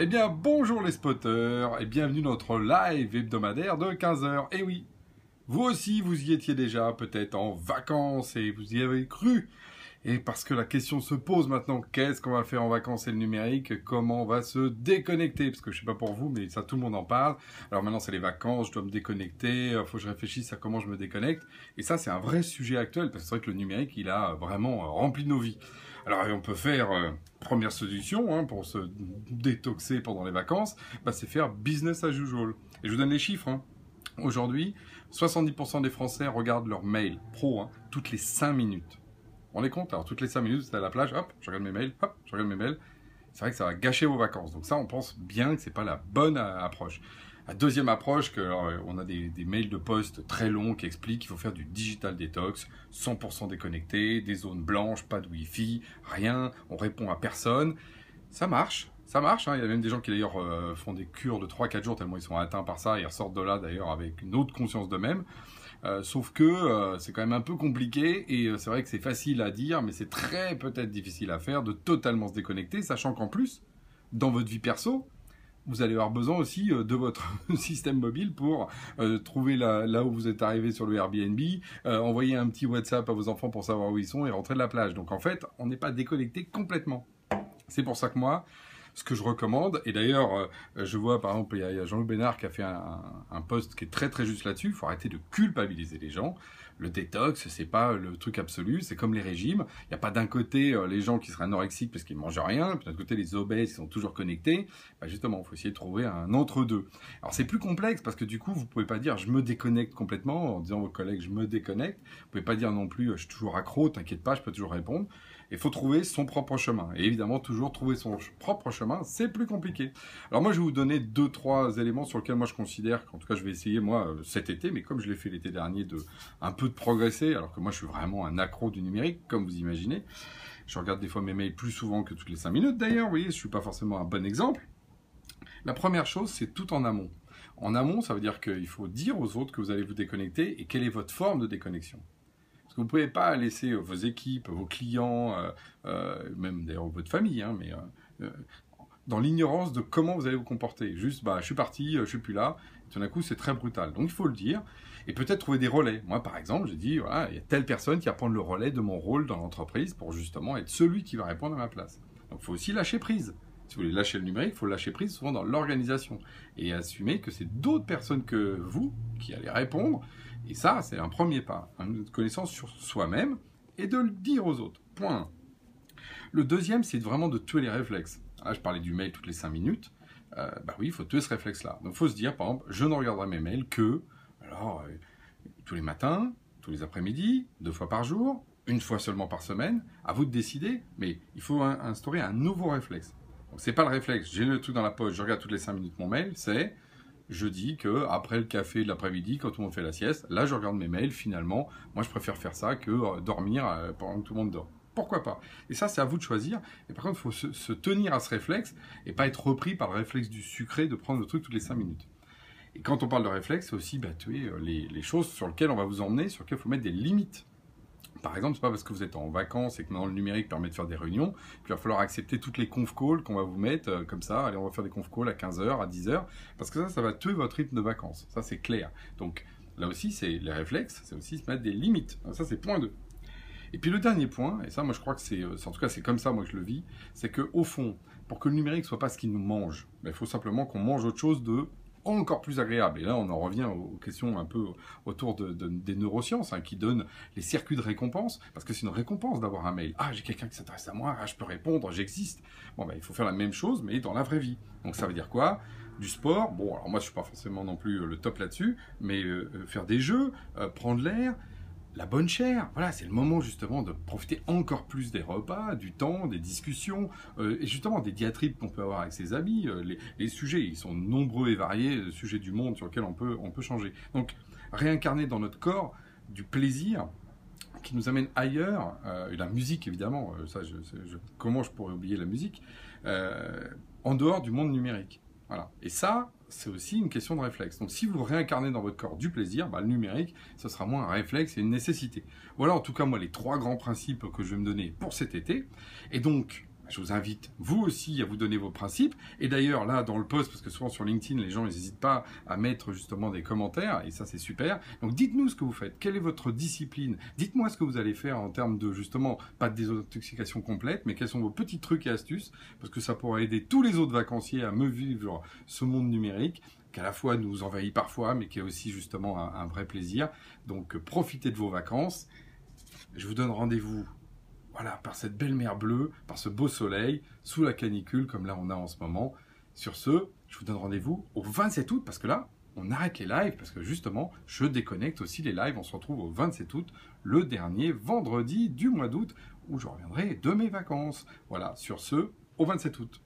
Eh bien, bonjour les spotters et bienvenue dans notre live hebdomadaire de 15h. Et oui, vous aussi, vous y étiez déjà peut-être en vacances et vous y avez cru. Et parce que la question se pose maintenant, qu'est-ce qu'on va faire en vacances et le numérique? Comment on va se déconnecter? Parce que je sais pas pour vous, mais ça tout le monde en parle. Alors maintenant c'est les vacances, je dois me déconnecter, il euh, faut que je réfléchisse à comment je me déconnecte. Et ça c'est un vrai sujet actuel, parce que c'est vrai que le numérique il a vraiment rempli nos vies. Alors on peut faire, euh, première solution hein, pour se détoxer pendant les vacances, bah, c'est faire business as usual. Et je vous donne les chiffres. Hein. Aujourd'hui, 70% des Français regardent leur mail pro hein, toutes les 5 minutes. On est compte? Alors toutes les 5 minutes, c'est à la plage, hop, je regarde mes mails, hop, je regarde mes mails. C'est vrai que ça va gâcher vos vacances. Donc ça, on pense bien que c'est pas la bonne euh, approche. La deuxième approche, on a des, mails de poste très longs qui expliquent qu'il faut faire du digital detox, 100% déconnecté, des zones blanches, pas de wifi, rien, on répond à personne. Ça marche, ça marche. Hein. Il y a même des gens qui d'ailleurs euh, font des cures de 3-4 jours tellement ils sont atteints par ça et ressortent de là d'ailleurs avec une autre conscience d'eux-mêmes. Euh, sauf que euh, c'est quand même un peu compliqué et c'est vrai que c'est facile à dire, mais c'est très peut-être difficile à faire de totalement se déconnecter, sachant qu'en plus, dans votre vie perso, vous allez avoir besoin aussi euh, de votre système mobile pour euh, trouver là, où vous êtes arrivé sur le Airbnb, euh, envoyer un petit WhatsApp à vos enfants pour savoir où ils sont et rentrer de la plage. Donc en fait, on n'est pas déconnecté complètement. C'est pour ça que moi, ce que je recommande, et d'ailleurs, je vois par exemple, il y a, Jean-Loup Bénard qui a fait un, un post qui est très très juste là-dessus, il faut arrêter de culpabiliser les gens le détox, c'est pas le truc absolu, c'est comme les régimes. Il n'y a pas d'un côté euh, les gens qui seraient anorexiques parce qu'ils ne mangent rien, puis d'un côté les obèses qui sont toujours connectés. Bah, justement, il faut essayer de trouver un entre-deux. Alors c'est plus complexe parce que du coup, vous pouvez pas dire je me déconnecte complètement en disant aux collègues je me déconnecte. Vous pouvez pas dire non plus je suis toujours accro, t'inquiète pas, je peux toujours répondre. Il faut trouver son propre chemin. Et évidemment, toujours trouver son propre chemin, c'est plus compliqué. Alors moi, je vais vous donner deux, trois éléments sur lesquels moi je considère qu'en tout cas, je vais essayer moi euh, cet été, mais comme je l'ai fait l'été dernier, de un peu de progresser, alors que moi, je suis vraiment un accro du numérique, comme vous imaginez. Je regarde des fois mes mails plus souvent que toutes les cinq minutes d'ailleurs, vous voyez, je suis pas forcément un bon exemple. La première chose, c'est tout en amont. En amont, ça veut dire qu'il faut dire aux autres que vous allez vous déconnecter et quelle est votre forme de déconnexion. Vous ne pouvez pas laisser vos équipes, vos clients, euh, euh, même d'ailleurs votre famille, hein, mais euh, dans l'ignorance de comment vous allez vous comporter. Juste, bah, je suis parti, je suis plus là. Et tout d'un coup, c'est très brutal. Donc, il faut le dire. Et peut-être trouver des relais. Moi, par exemple, j'ai dit, voilà, il y a telle personne qui va prendre le relais de mon rôle dans l'entreprise pour justement être celui qui va répondre à ma place. Donc, il faut aussi lâcher prise. Si vous voulez lâcher le numérique, il faut lâcher prise souvent dans l'organisation et assumer que c'est d'autres personnes que vous qui allez répondre et ça, c'est un premier pas, une connaissance sur soi-même et de le dire aux autres. Point. Le deuxième, c'est vraiment de tuer les réflexes. Ah, je parlais du mail toutes les 5 minutes. Euh, bah oui, il faut tuer ce réflexe-là. Donc il faut se dire, par exemple, je ne regarderai mes mails que alors, euh, tous les matins, tous les après-midi, deux fois par jour, une fois seulement par semaine. À vous de décider, mais il faut instaurer un nouveau réflexe. Donc c'est pas le réflexe, j'ai le truc dans la poche, je regarde toutes les 5 minutes mon mail, c'est je dis que après le café de l'après-midi, quand tout le monde fait la sieste, là je regarde mes mails finalement. Moi je préfère faire ça que euh, dormir euh, pendant que tout le monde dort. Pourquoi pas? Et ça, c'est à vous de choisir. Et par contre, il faut se, tenir à ce réflexe et pas être repris par le réflexe du sucré de prendre le truc toutes les 5 minutes. Et quand on parle de réflexe, c'est aussi bah, euh, les, les, choses sur lesquelles on va vous emmener, sur lesquelles il faut mettre des limites. Par exemple, c'est pas parce que vous êtes en vacances et que maintenant le numérique permet de faire des réunions qu'il va falloir accepter toutes les conf calls qu'on va vous mettre euh, comme ça. Allez, on va faire des conf calls à 15h, à 10h, parce que ça, ça va tuer votre rythme de vacances. Ça, c'est clair. Donc, là aussi, c'est les réflexes, c'est aussi se mettre des limites. Ça, c'est point 2. Et puis le dernier point, et ça, moi, je crois que c'est, euh, en tout cas, c'est comme ça, moi, que je le vis, c'est que au fond, pour que le numérique soit pas ce qui nous mange, ben, il faut simplement qu'on mange autre chose de encore plus agréable. Et là, on en revient aux questions un peu autour de, des neurosciences, hein, qui donnent les circuits de récompense, parce que c'est une récompense d'avoir un mail. Ah, j'ai quelqu'un qui s'intéresse à moi, ah, je peux répondre, j'existe. Bon, ben, il faut faire la même chose, mais dans la vraie vie. Donc ça veut dire quoi? Du sport, bon alors moi je suis pas forcément non plus le top là-dessus, mais euh, euh, faire des jeux, euh, prendre l'air, la bonne chair. Voilà, c'est le moment justement de profiter encore plus des repas, du temps, des discussions, euh, et justement des diatribes qu'on peut avoir avec ses amis. Euh, les, sujets, ils sont nombreux et variés, les sujets du monde sur lesquels on peut, on peut changer. Donc, réincarner dans notre corps du plaisir qui nous amène ailleurs, euh, et la musique évidemment, ça, comment je pourrais oublier la musique, en dehors du monde numérique. Voilà. Et ça, c'est aussi une question de réflexe. Donc si vous réincarnez dans votre corps du plaisir, bah, le numérique, ce sera moins un réflexe et une nécessité. Voilà en tout cas moi les trois grands principes que je vais me donner pour cet été. Et donc, je vous invite, vous aussi, à vous donner vos principes. Et d'ailleurs, là, dans le post, parce que souvent sur LinkedIn, les gens n'hésitent pas à mettre justement des commentaires, et ça, c'est super. Donc, dites-nous ce que vous faites. Quelle est votre discipline? Dites-moi ce que vous allez faire en termes de, justement, pas de désintoxication complète, mais quels sont vos petits trucs et astuces, parce que ça pourrait aider tous les autres vacanciers à me vivre ce monde numérique qui à la fois nous envahit parfois, mais qui est aussi justement un, un vrai plaisir. Donc, profitez de vos vacances. Je vous donne rendez-vous voilà, par cette belle mer bleue, par ce beau soleil, sous la canicule comme là on a en ce moment. Sur ce, je vous donne rendez-vous au 27 août parce que là, on arrête les lives parce que justement, je déconnecte aussi les lives. On se retrouve au 27 août, le dernier vendredi du mois d'août où je reviendrai de mes vacances. Voilà, sur ce, au 27 août.